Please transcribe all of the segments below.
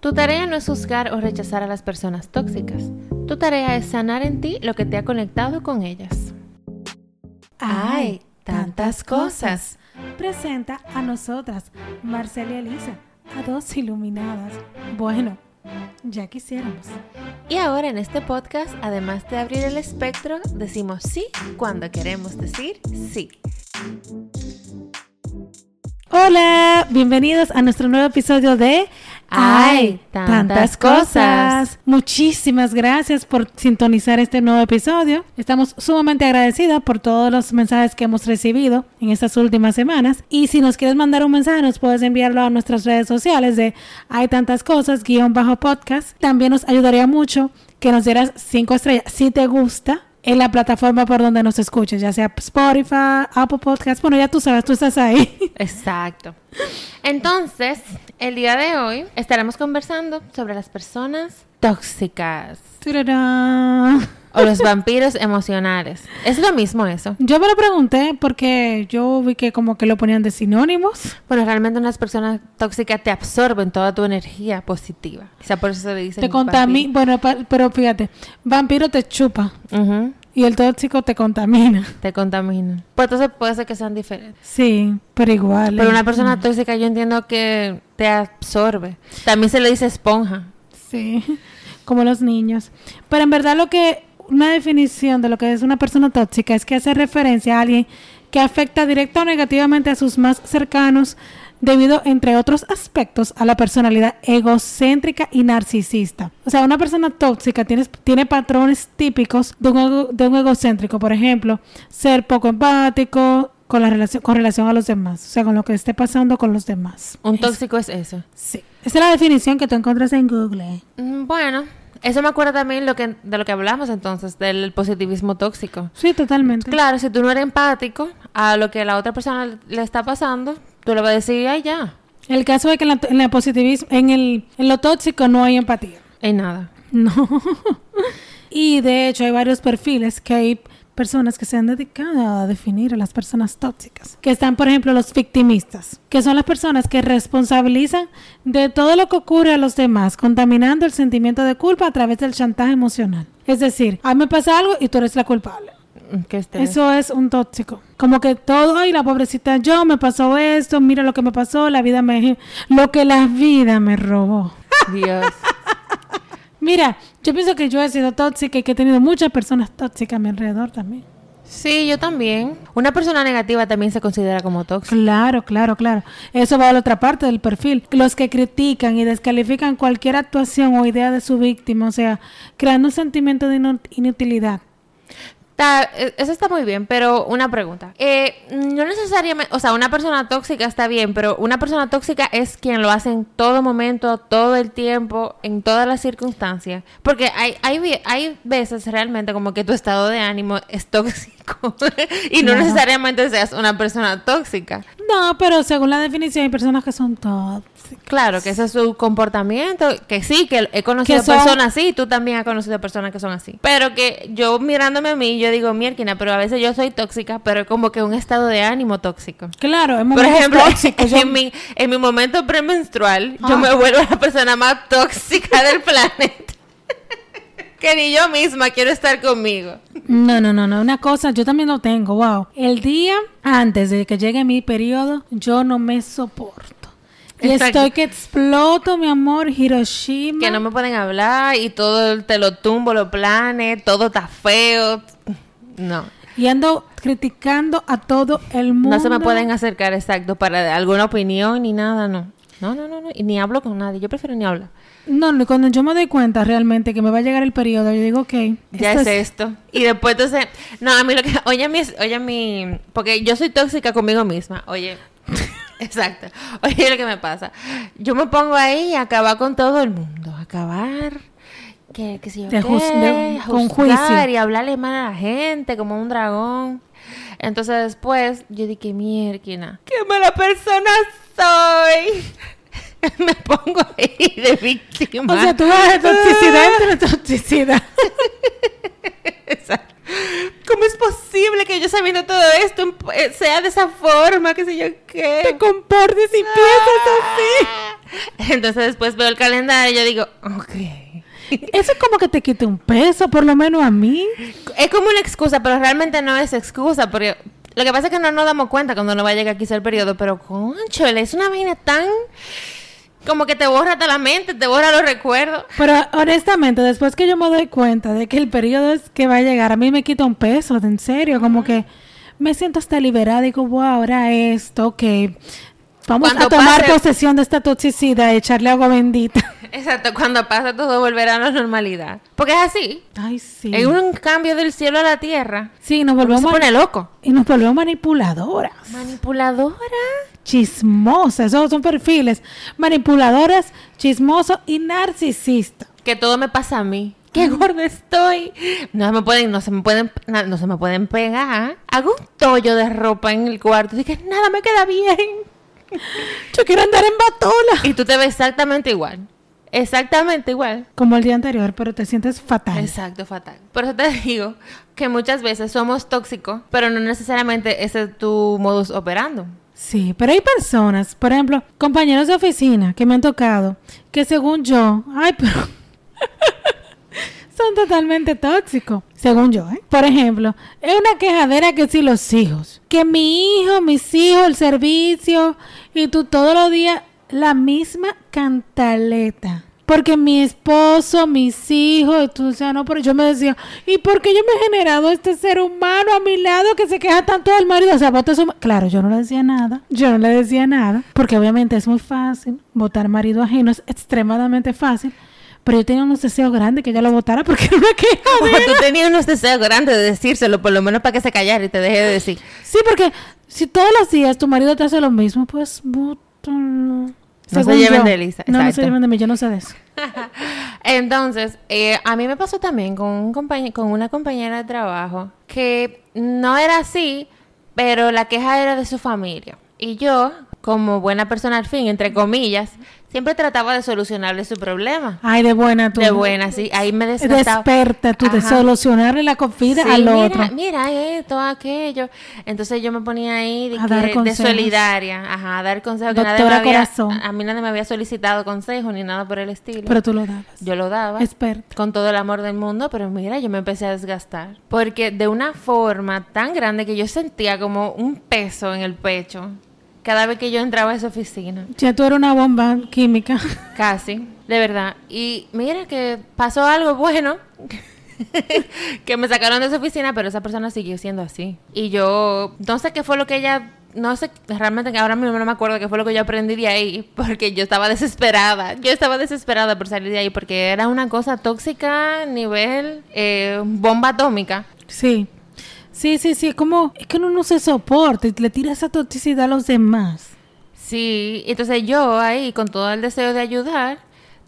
Tu tarea no es juzgar o rechazar a las personas tóxicas. Tu tarea es sanar en ti lo que te ha conectado con ellas. ¡Ay! Tantas cosas. Presenta a nosotras, Marcela y Elisa, a dos iluminadas. Bueno, ya quisiéramos. Y ahora en este podcast, además de abrir el espectro, decimos sí cuando queremos decir sí. Hola, bienvenidos a nuestro nuevo episodio de ¡Ay! Tantas cosas. Muchísimas gracias por sintonizar este nuevo episodio. Estamos sumamente agradecidas por todos los mensajes que hemos recibido en estas últimas semanas. Y si nos quieres mandar un mensaje, nos puedes enviarlo a nuestras redes sociales de Hay tantas cosas, guion bajo podcast. También nos ayudaría mucho que nos dieras cinco estrellas si te gusta en la plataforma por donde nos escuches, ya sea Spotify, Apple Podcasts. Bueno, ya tú sabes, tú estás ahí. Exacto. Entonces, el día de hoy estaremos conversando sobre las personas tóxicas. O los vampiros emocionales. ¿Es lo mismo eso? Yo me lo pregunté porque yo vi que como que lo ponían de sinónimos. Bueno, realmente unas personas tóxicas te absorben toda tu energía positiva. O sea, por eso se le dice Te contamina, bueno, pero fíjate, vampiro te chupa y el tóxico te contamina. Te contaminan. Pues entonces puede ser que sean diferentes. Sí, pero igual. Pero eh. una persona tóxica yo entiendo que te absorbe. También se le dice esponja. Sí, como los niños. Pero en verdad lo que, una definición de lo que es una persona tóxica es que hace referencia a alguien que afecta directa o negativamente a sus más cercanos debido, entre otros aspectos, a la personalidad egocéntrica y narcisista. O sea, una persona tóxica tiene, tiene patrones típicos de un, de un egocéntrico, por ejemplo, ser poco empático con, la relación, con relación a los demás, o sea, con lo que esté pasando con los demás. Un tóxico es eso. Sí. Esa es la definición que tú encuentras en Google. Mm, Bueno, eso me acuerda también lo que, de lo que hablamos entonces, del positivismo tóxico. Sí, totalmente. Claro, si tú no eres empático a lo que la otra persona le está pasando, tú le vas a decir, ay, ya, El caso es que en, la, en el positivismo, en, el, en lo tóxico no hay empatía. hay nada. No. y de hecho hay varios perfiles que hay personas que se han dedicado a definir a las personas tóxicas. Que están, por ejemplo, los victimistas, que son las personas que responsabilizan de todo lo que ocurre a los demás, contaminando el sentimiento de culpa a través del chantaje emocional. Es decir, a mí me pasa algo y tú eres la culpable. Que. Eso es un tóxico. Como que todo, ay, la pobrecita yo, me pasó esto, mira lo que me pasó, la vida me... Lo que la vida me robó. Dios. Mira, yo pienso que yo he sido tóxica y que he tenido muchas personas tóxicas a mi alrededor también. Sí, yo también. Una persona negativa también se considera como tóxica. Claro, claro, claro. Eso va a la otra parte del perfil. Los que critican y descalifican cualquier actuación o idea de su víctima, o sea, creando un sentimiento de inu- inutilidad. Está- eh, eso está muy bien, pero una pregunta. Eh, no necesariamente, o sea, una persona tóxica está bien, pero una persona tóxica es quien lo hace en todo momento, todo el tiempo, en todas las circunstancias. Porque hay, hay, hay veces realmente como que tu estado de ánimo es tóxico y no necesariamente seas una persona tóxica. No, pero según la definición hay personas que son tóxicas. Claro, que ese es su comportamiento, que sí, que he conocido Que son- personas así, tú también has conocido personas que son así. Pero que yo mirándome a mí, yo digo, mierquina, pero a veces yo soy tóxica, pero como que un estado de ánimo tóxico. Claro, es Por ejemplo, tóxicos. Yo- en, mi, en mi momento premenstrual, yo Ah. me vuelvo la persona más tóxica del planeta. Que ni yo misma quiero estar conmigo. No, no, no, no. Una cosa, yo también lo tengo, wow. El día antes de que llegue mi periodo, yo no me soporto. Y Exacto. estoy que exploto, mi amor, Hiroshima. Que no me pueden hablar y todo te lo tumbo, los planes, todo está feo. No. Y ando criticando a todo el mundo. No se me pueden acercar, exacto, para alguna opinión ni nada, no. No, no, no, no. Y ni hablo con nadie. Yo prefiero ni hablar. No, no, cuando yo me doy cuenta realmente que me va a llegar el periodo, yo digo, ok. Ya esto es esto. Y después entonces, no, a mí lo que, oye mi, oye mi, porque yo soy tóxica conmigo misma, oye, exacto, oye lo que me pasa, yo me pongo ahí a acabar con todo el mundo, acabar, que, que si yo De qué, de- con juicio. y hablarle mal a la gente como un dragón. Entonces después yo dije, mierda, qué mala persona soy. me pongo ahí de víctima. O sea, tú vas de toxicidad entre toxicidad. Exacto. ¿Cómo es posible que yo sabiendo todo esto eh, sea de esa forma? ¿Qué sé yo qué? Te comportes y piensas así. Entonces después veo el calendario y yo digo, ok. Eso es como que te quite un peso, por lo menos a mí. Es como una excusa, pero realmente no es excusa, porque lo que pasa es que no nos damos cuenta cuando no va a llegar quizá el periodo, pero concho, es una vaina tan como que te borra hasta la mente, te borra los recuerdos. Pero honestamente, después que yo me doy cuenta de que el periodo es que va a llegar, a mí me quita un peso, en serio, como que me siento hasta liberada y digo, wow, ahora esto, ok. Vamos a tomar posesión de esta toxicidad y echarle agua bendita. Exacto, cuando pasa todo volverá a la normalidad. Porque es así. Ay, sí. Es un cambio del cielo a la tierra. Sí, nos volvemos... Se pone loco. Y nos volvemos manipuladoras. ¿Manipuladoras? Chismosas. Esos son perfiles. Manipuladoras, chismoso y narcisista. Que todo me pasa a mí. Qué gordo estoy. No me pueden, no se me pueden, no se me pueden pegar. Hago un tollo de ropa en el cuarto que nada me queda bien. Yo quiero andar en batola. Y tú te ves exactamente igual. Exactamente igual. Como el día anterior, pero te sientes fatal. Exacto, fatal. Por eso te digo que muchas veces somos tóxicos, pero no necesariamente ese es tu modus operando. Sí, pero hay personas, por ejemplo, compañeros de oficina que me han tocado, que según yo, ay, pero son totalmente tóxicos, según yo, ¿eh? Por ejemplo, es una quejadera que si los hijos, que mi hijo, mis hijos, el servicio, y tú todos los días la misma cantaleta. Porque mi esposo, mis hijos, tú, o sea, no, pero yo me decía, ¿y por qué yo me he generado este ser humano a mi lado que se queja tanto del marido? O sea, vota su Claro, yo no le decía nada, yo no le decía nada, porque obviamente es muy fácil, votar marido ajeno es extremadamente fácil. Pero yo tenía unos deseos grandes que ella lo votara porque era una queja. tú tenías unos deseos grandes de decírselo, por lo menos para que se callara y te deje de decir. Sí, porque si todos los días tu marido te hace lo mismo, pues vótalo. No se lleven de Lisa. No, no se lleven de mí, yo no sé de eso. Entonces, eh, a mí me pasó también con, un con una compañera de trabajo que no era así, pero la queja era de su familia. Y yo, como buena persona al fin, entre comillas, siempre trataba de solucionarle su problema. Ay, de buena tú. De buena, sí. Ahí me despertaba. Desperta tú de solucionarle la comida al mira, otro. Mira esto, aquello. Entonces yo me ponía ahí de, de solidaria, ajá, a dar consejos. Que nadie me había, a mí nadie me había solicitado consejos ni nada por el estilo. Pero tú lo dabas. Yo lo daba. Experta. Con todo el amor del mundo, pero mira, yo me empecé a desgastar. Porque de una forma tan grande que yo sentía como un peso en el pecho cada vez que yo entraba a esa oficina. Ya tú eras una bomba química. Casi, de verdad. Y mira que pasó algo bueno. que me sacaron de esa oficina, pero esa persona siguió siendo así. Y yo no sé qué fue lo que ella, no sé, realmente ahora mismo no me acuerdo qué fue lo que yo aprendí de ahí, porque yo estaba desesperada. Yo estaba desesperada por salir de ahí, porque era una cosa tóxica, nivel eh, bomba atómica. Sí. Sí, sí, sí, como es que uno no se soporta y le tira esa toxicidad a los demás. Sí, entonces yo ahí con todo el deseo de ayudar,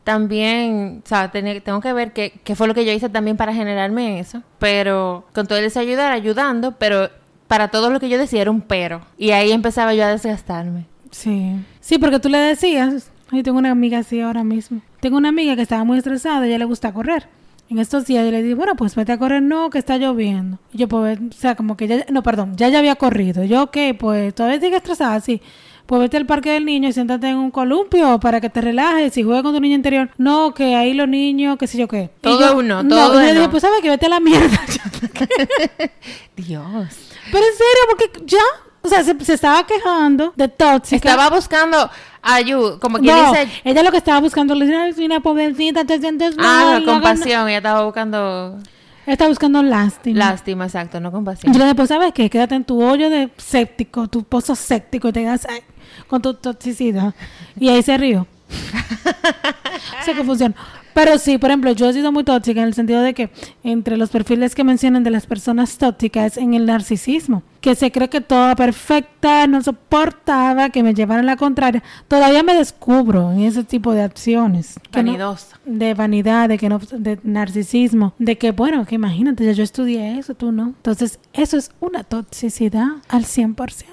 también, o sea, tengo que ver qué, qué fue lo que yo hice también para generarme eso, pero con todo el deseo de ayudar, ayudando, pero para todo lo que yo decía era un pero. Y ahí empezaba yo a desgastarme. Sí. Sí, porque tú le decías, yo tengo una amiga así ahora mismo. Tengo una amiga que estaba muy estresada, ella le gusta correr. En estos días yo le dije, bueno, pues vete a correr, no, que está lloviendo. Y yo, pues, o sea, como que ya, no, perdón, ya ya había corrido. Yo, ok, pues todavía sigue estresada, sí. Pues vete al parque del niño y siéntate en un columpio para que te relajes y juegues con tu niño interior. No, que ahí los niños, qué sé yo qué. Todo uno, todo no. Y yo dije, pues sabes que vete a la mierda. Dios. Pero en serio, porque ya, o sea, se, estaba quejando de tóxica. Estaba buscando ayuda, como quien dice. Ella lo que estaba buscando, le decía, una pobrecita, te sientes mal. Ah, compasión, ella estaba buscando. Estaba buscando lástima. Lástima, exacto, no compasión. Le dije, pues, ¿sabes qué? Quédate en tu hoyo de séptico, tu pozo séptico, y te quedas ahí con tu toxicidad. Y ahí se rió. sé que funciona. Pero sí, por ejemplo, yo he sido muy tóxica en el sentido de que entre los perfiles que mencionan de las personas tóxicas en el narcisismo, que se cree que toda perfecta, no soportaba, que me llevaran la contraria, todavía me descubro en ese tipo de acciones. Vanidosa. de vanidad, de que no, de narcisismo, de que bueno, que imagínate, ya yo estudié eso, tú no. Entonces, eso es una toxicidad al 100%.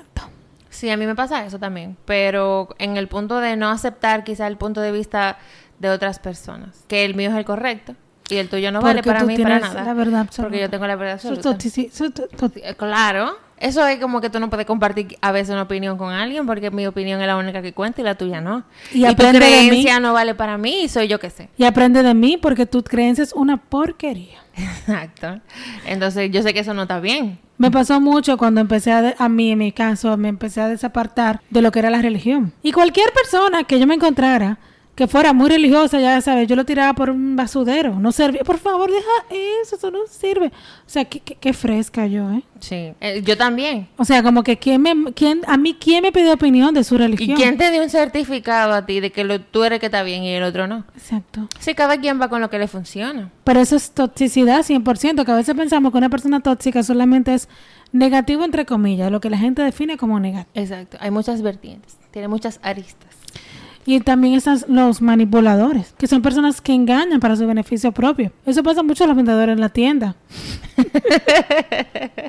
Sí, a mí me pasa eso también, pero en el punto de no aceptar quizá el punto de vista de otras personas. Que el mío es el correcto y el tuyo no vale para mí para nada. La verdad Porque yo tengo la verdad absoluta. Eh, claro, Eso es como que tú no puedes compartir a veces una opinión con alguien porque mi opinión es la única que cuenta y la tuya no. Y Y, tu aprende de mí. creencia no vale para mí y soy yo que sé. Y aprende de mí porque tu creencia es una porquería. Exacto. Entonces yo sé que eso no está bien. Me pasó mucho cuando empecé a, a mí, en mi caso, me empecé a desapartar de lo que era la religión. Y cualquier persona que yo me encontrara que fuera muy religiosa, ya sabes, yo lo tiraba por un basudero. No servía. Por favor, deja eso, eso no sirve. O sea, qué, qué- qué fresca yo, ¿eh? Sí. Eh, yo también. O sea, como que ¿quién me, quién, a mí, ¿quién me pidió opinión de su ¿Y religión? quién te dio un certificado a ti de que lo, tú eres que está bien y el otro no? Exacto. Sí, cada quien va con lo que le funciona. Pero eso es toxicidad 100%, que a veces pensamos que una persona tóxica solamente es negativo entre comillas, lo que la gente define como negativo. Exacto. Hay muchas vertientes. Tiene muchas aristas. Y también están los manipuladores, que son personas que engañan para su beneficio propio. Eso pasa mucho a los vendedores en la tienda.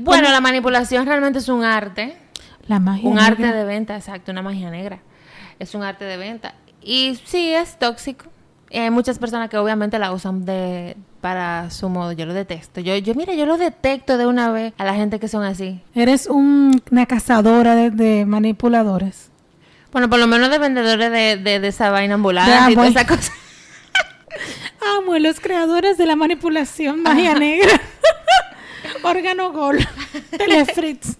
Bueno, la manipulación realmente es un arte. La magia. Un negra. arte de venta, exacto, una magia negra. Es un arte de venta. Y sí, es tóxico. Y hay muchas personas que obviamente la usan de para su modo. Yo lo detesto. Yo, yo mira, yo lo detecto de una vez a la gente que son así. Eres un- una cazadora de, de manipuladores. Bueno, por lo menos de vendedores de, de, de esa vaina ambulante De y toda esa cosa. Amo a los creadores de la manipulación magia negra. Órgano Gol. Telefritz.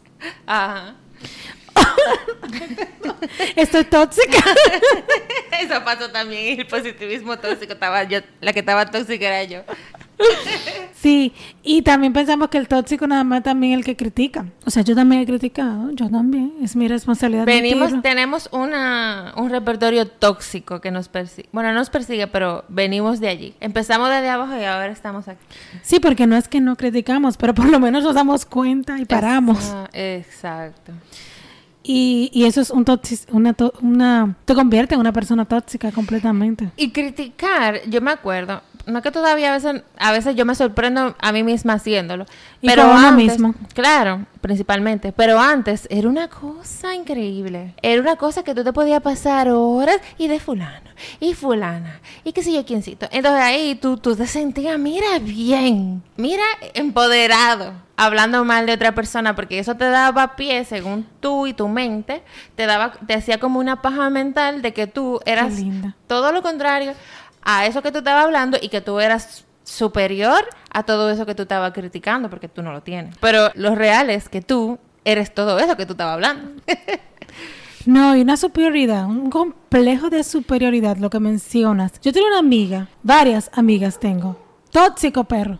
Ajá. Estoy tóxica. Eso pasó también. El positivismo tóxico estaba yo. La que estaba tóxica era yo. Sí, y también pensamos que el tóxico nada más también el que critica. O sea, yo también he criticado, yo también, es mi responsabilidad. Venimos, tenemos una, un repertorio tóxico que nos persigue. Bueno, no nos persigue, pero venimos de allí. Empezamos desde abajo y ahora estamos aquí. Sí, porque no es que no criticamos, pero por lo menos nos damos cuenta y paramos. Exacto. Y, y eso es un toxis, una, una, te convierte en una persona tóxica completamente. Y criticar, yo me acuerdo, no que todavía a veces, a veces yo me sorprendo a mí misma haciéndolo. Y pero antes, mismo. Claro, principalmente. Pero antes era una cosa increíble. Era una cosa que tú te podías pasar horas y de fulano, y fulana, y qué sé yo quiéncito. Entonces ahí tú, tú te sentías, mira bien, mira empoderado, hablando mal de otra persona, porque eso te daba pie, según tú y tu mente, te daba, te hacía como una paja mental de que tú eras linda. todo lo contrario a eso que tú estabas hablando y que tú eras superior a todo eso que tú estabas criticando porque tú no lo tienes. Pero lo real es que tú eres todo eso que tú estabas hablando. No, y una superioridad, un complejo de superioridad, lo que mencionas. Yo tengo una amiga, varias amigas tengo. Tóxico perro.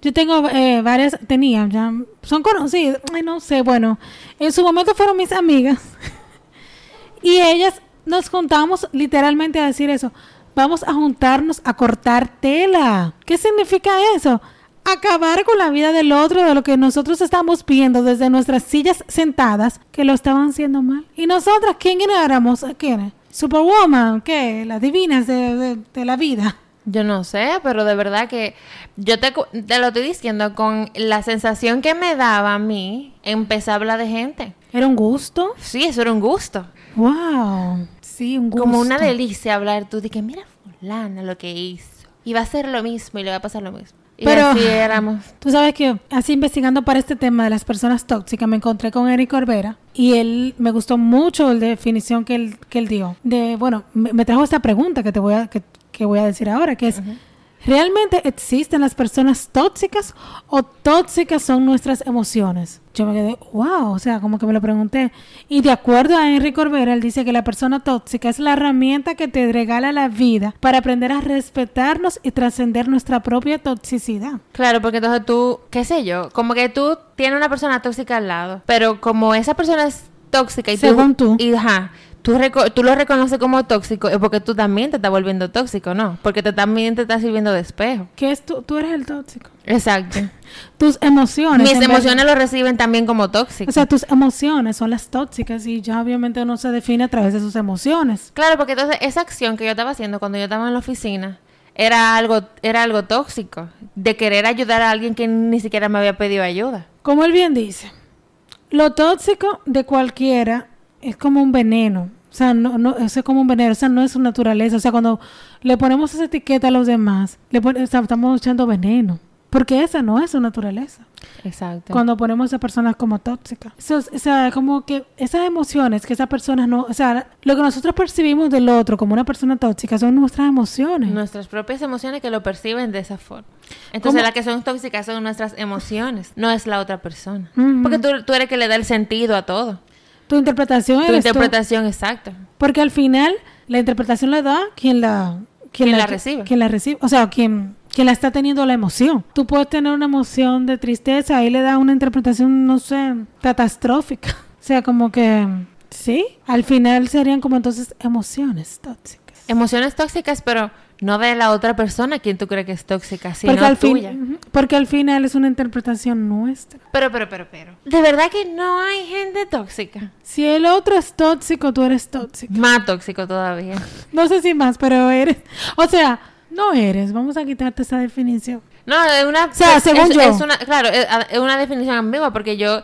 Yo tengo eh, varias, tenía, ya son conocidas, no sé, bueno, en su momento fueron mis amigas. y ellas nos juntamos literalmente a decir eso. Vamos a juntarnos a cortar tela. ¿Qué significa eso? Acabar con la vida del otro, de lo que nosotros estamos viendo desde nuestras sillas sentadas, que lo estaban haciendo mal. ¿Y nosotras quién éramos? ¿Quién? Superwoman, ¿qué? Las divinas de, de- de la vida. Yo no sé, pero de verdad que yo te, te lo estoy diciendo con la sensación que me daba a mí empezar a hablar de gente. Era un gusto. Sí, eso era un gusto. Wow. Sí, un gusto. Como una delicia hablar tú de que mira fulana lo que hizo. Y va a ser lo mismo y le va a pasar lo mismo. Y Pero- así éramos. Tú sabes que así investigando para este tema de las personas tóxicas me encontré con Eric Corbera y él me gustó mucho la definición que él, que él dio. De, bueno, me, me trajo esta pregunta que te voy a, que, que voy a decir ahora, que es, ¿realmente existen las personas tóxicas o tóxicas son nuestras emociones? Yo me quedé, wow, o sea, como que me lo pregunté. Y de acuerdo a Henry Corbera, él dice que la persona tóxica es la herramienta que te regala la vida para aprender a respetarnos y trascender nuestra propia toxicidad. Claro, porque entonces tú, qué sé yo, como que tú tienes una persona tóxica al lado, pero como esa persona es tóxica y Según tú. y ajá, tú, reco- tú lo reconoces como tóxico, es porque tú también te estás volviendo tóxico, ¿no? Porque te, también te estás sirviendo de espejo. que es tú, tú eres el tóxico. Exacto. Tus emociones. Mis emociones lo reciben también como O tóxicas. sea, tus emociones son las tóxicas y ya obviamente uno se define a través de sus emociones. Claro, porque entonces esa acción que yo estaba haciendo cuando yo estaba en la oficina era algo, era algo tóxico, de querer ayudar a alguien que ni siquiera me había pedido ayuda. Como él bien dice, lo tóxico de cualquiera es como un veneno. O sea, no, no, eso es como un veneno, o sea, no es su naturaleza. O sea, cuando le ponemos esa etiqueta a los demás, le pon- o sea, estamos echando veneno. Porque esa no es su naturaleza. Exacto. Cuando ponemos a personas como tóxicas. Eso o sea, como que esas emociones que esas personas no... O sea, lo que nosotros percibimos del otro como una persona tóxica son nuestras emociones. Nuestras propias emociones que lo perciben de esa forma. Entonces, las que son tóxicas son nuestras emociones, no es la otra persona. Porque tú, tú eres que le da el sentido a todo. Tu interpretación Tu eres tú. interpretación exacta. Porque al final la interpretación la da quien la Quien la recibe. Quien la recibe, o sea, quien quien la está teniendo la emoción. Tú puedes tener una emoción de tristeza, ahí le da una interpretación, no sé, catastrófica. O sea, como que sí, al final serían como entonces emociones tóxicas. Emociones tóxicas, pero no de la otra persona quien tú crees que es tóxica, sino porque al tuya. Porque al final es una interpretación nuestra. Pero, pero, pero, pero. De verdad que no hay gente tóxica. Si el otro es tóxico, tú eres tóxico. Más tóxico todavía. No sé si más, pero eres. O sea, no eres. Vamos a quitarte esa definición. No, es una... sea, es- según es, yo. es una, claro, es una definición ambigua porque yo...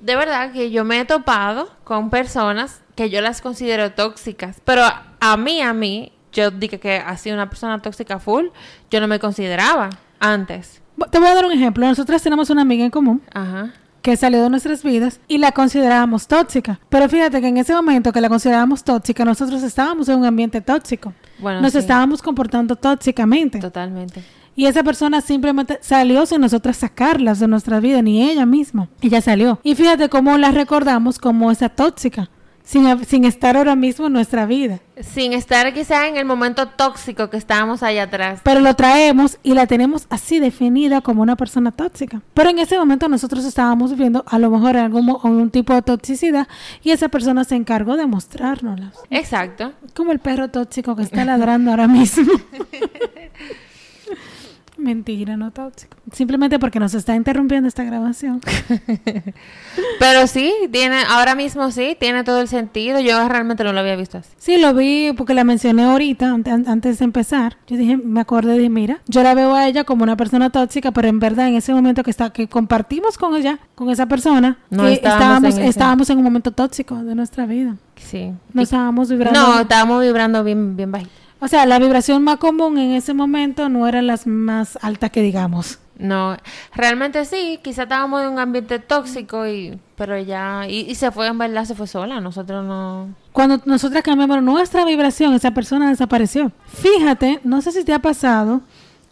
De verdad que yo me he topado con personas que yo las considero tóxicas. Pero a mí, a mí, yo dije que así una persona tóxica full, yo no me consideraba antes. Te voy a dar un ejemplo. Nosotras tenemos una amiga en común Ajá. que salió de nuestras vidas y la considerábamos tóxica. Pero fíjate que en ese momento que la considerábamos tóxica, nosotros estábamos en un ambiente tóxico. Bueno, Nos sí, estábamos comportando tóxicamente. Totalmente. Y esa persona simplemente salió sin nosotras sacarlas de nuestra vida, ni ella misma. Ella salió. Y fíjate cómo la recordamos como esa tóxica, sin, sin estar ahora mismo en nuestra vida. Sin estar quizá en el momento tóxico que estábamos allá atrás. Pero lo traemos y la tenemos así definida como una persona tóxica. Pero en ese momento nosotros estábamos viviendo a lo mejor algún, algún tipo de toxicidad y esa persona se encargó de mostrárnosla. Exacto. Como el perro tóxico que está ladrando ahora mismo. Mentira, no tóxico. Simplemente porque nos está interrumpiendo esta grabación. Pero sí, tiene, ahora mismo sí, tiene todo el sentido. Yo realmente no lo había visto así. Sí, lo vi porque la mencioné ahorita, ante- an- antes de empezar. Yo dije, me acordé de, mira, yo la veo a ella como una persona tóxica, pero en verdad en ese momento que está que compartimos con ella, con esa persona, No eh, estábamos estábamos, en ese- estábamos en un momento tóxico de nuestra vida. Sí. No estábamos vibrando. no, estábamos vibrando bien, bien bajito. O sea, la vibración más común en ese momento no eran las más altas que digamos. No, realmente sí, quizá estábamos en un ambiente tóxico y pero ya y, y se fue en verdad se fue sola, nosotros no Cuando nosotras cambiamos nuestra vibración, esa persona desapareció. Fíjate, no sé si te ha pasado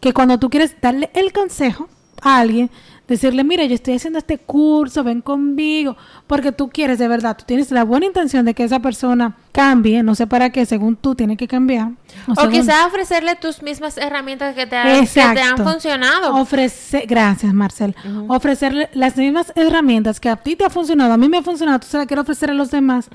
que cuando tú quieres darle el consejo a alguien, decirle, mira, yo estoy haciendo este curso, ven conmigo, porque tú quieres de verdad, tú tienes la buena intención de que esa persona cambie, no sé para qué, según tú tiene que cambiar. o, según- quizá ofrecerle tus mismas herramientas que te, ha- que te han funcionado. Ofrece, gracias Marcel. Ofrecerle las mismas herramientas que a ti te ha funcionado, a mí me ha funcionado, tú se las quieres ofrecer a los demás.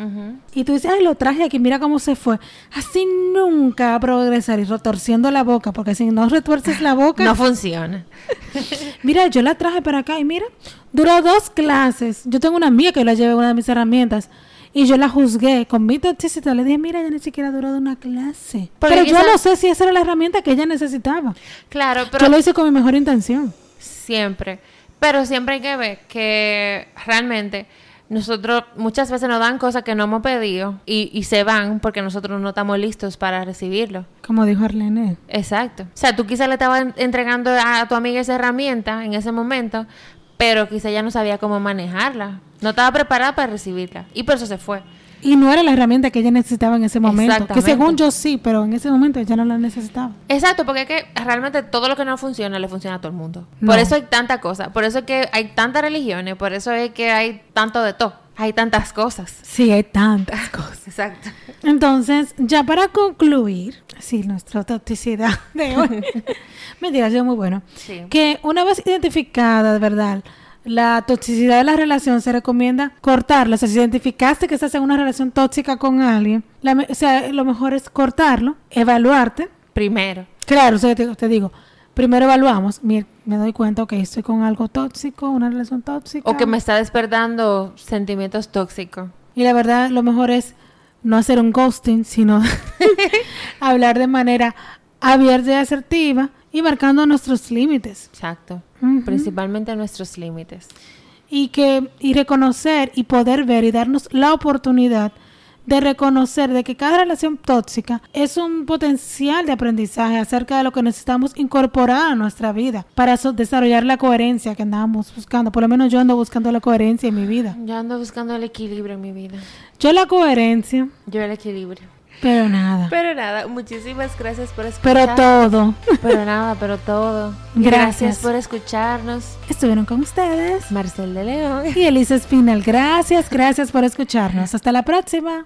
Y tú dices, ay, lo traje aquí, mira cómo se fue. Así nunca va a progresar y retorciendo la boca, porque si no retuerces la boca, No funciona. mira, yo la traje para acá y mira, duró dos clases. Yo tengo una amiga que la llevé una de mis herramientas y yo la juzgué con mi toxicidad. Le dije, mira, ella ni siquiera duró de una clase. Porque Pero yo no sé si esa era la herramienta que ella necesitaba. Claro, pero yo lo hice con mi mejor intención. Siempre. Pero siempre hay que ver que realmente nosotros muchas veces nos dan cosas que no hemos pedido y, y se van porque nosotros no estamos listos para recibirlo. Como dijo Arlene. Exacto. O sea, tú quizás le estabas en- entregando a tu amiga esa herramienta en ese momento, pero quizá ya no sabía cómo manejarla. No estaba preparada para recibirla. Y por eso se fue. Y no era la herramienta que ella necesitaba en ese momento. Que según yo sí, pero en ese momento ella no la necesitaba. Exacto, porque es que realmente todo lo que no funciona le funciona a todo el mundo. No. Por eso hay tanta cosa. Por eso es que hay tantas religiones. Por eso es que hay tanto de todo. Hay tantas cosas. Sí, hay tantas cosas. Exacto. Entonces, ya para concluir, sí, nuestra toxicidad de hoy. Mentira, ha sido muy bueno. Sí. Que una vez identificada, de verdad, la toxicidad de la relación, se recomienda cortarla. O sea, si identificaste que estás en una relación tóxica con alguien, la o sea, lo mejor es cortarlo, evaluarte. Primero. Claro, o sea, te, te digo, primero evaluamos, mi- me doy cuenta, ok, estoy con algo tóxico, una relación tóxica. O que me está despertando sentimientos tóxicos. Y la verdad, lo mejor es no hacer un ghosting, sino hablar de manera abierta y asertiva y marcando nuestros límites. Exacto. Ujú. Principalmente nuestros límites. Y que y reconocer y poder ver y darnos la oportunidad de reconocer de que cada relación tóxica es un potencial de aprendizaje acerca de lo que necesitamos incorporar a nuestra vida para so- desarrollar la coherencia que andamos buscando. Por lo menos yo ando buscando la coherencia en mi vida. Yo ando buscando el equilibrio en mi vida. Yo la coherencia, Yo el equilibrio. Pero nada. Pero nada, muchísimas gracias por escuchar. Pero todo. Pero nada, pero todo. Gracias. Gracias por escucharnos. Estuvieron con ustedes. Marcel de León. Y Elisa Espinal, gracias, gracias por escucharnos. Hasta la próxima.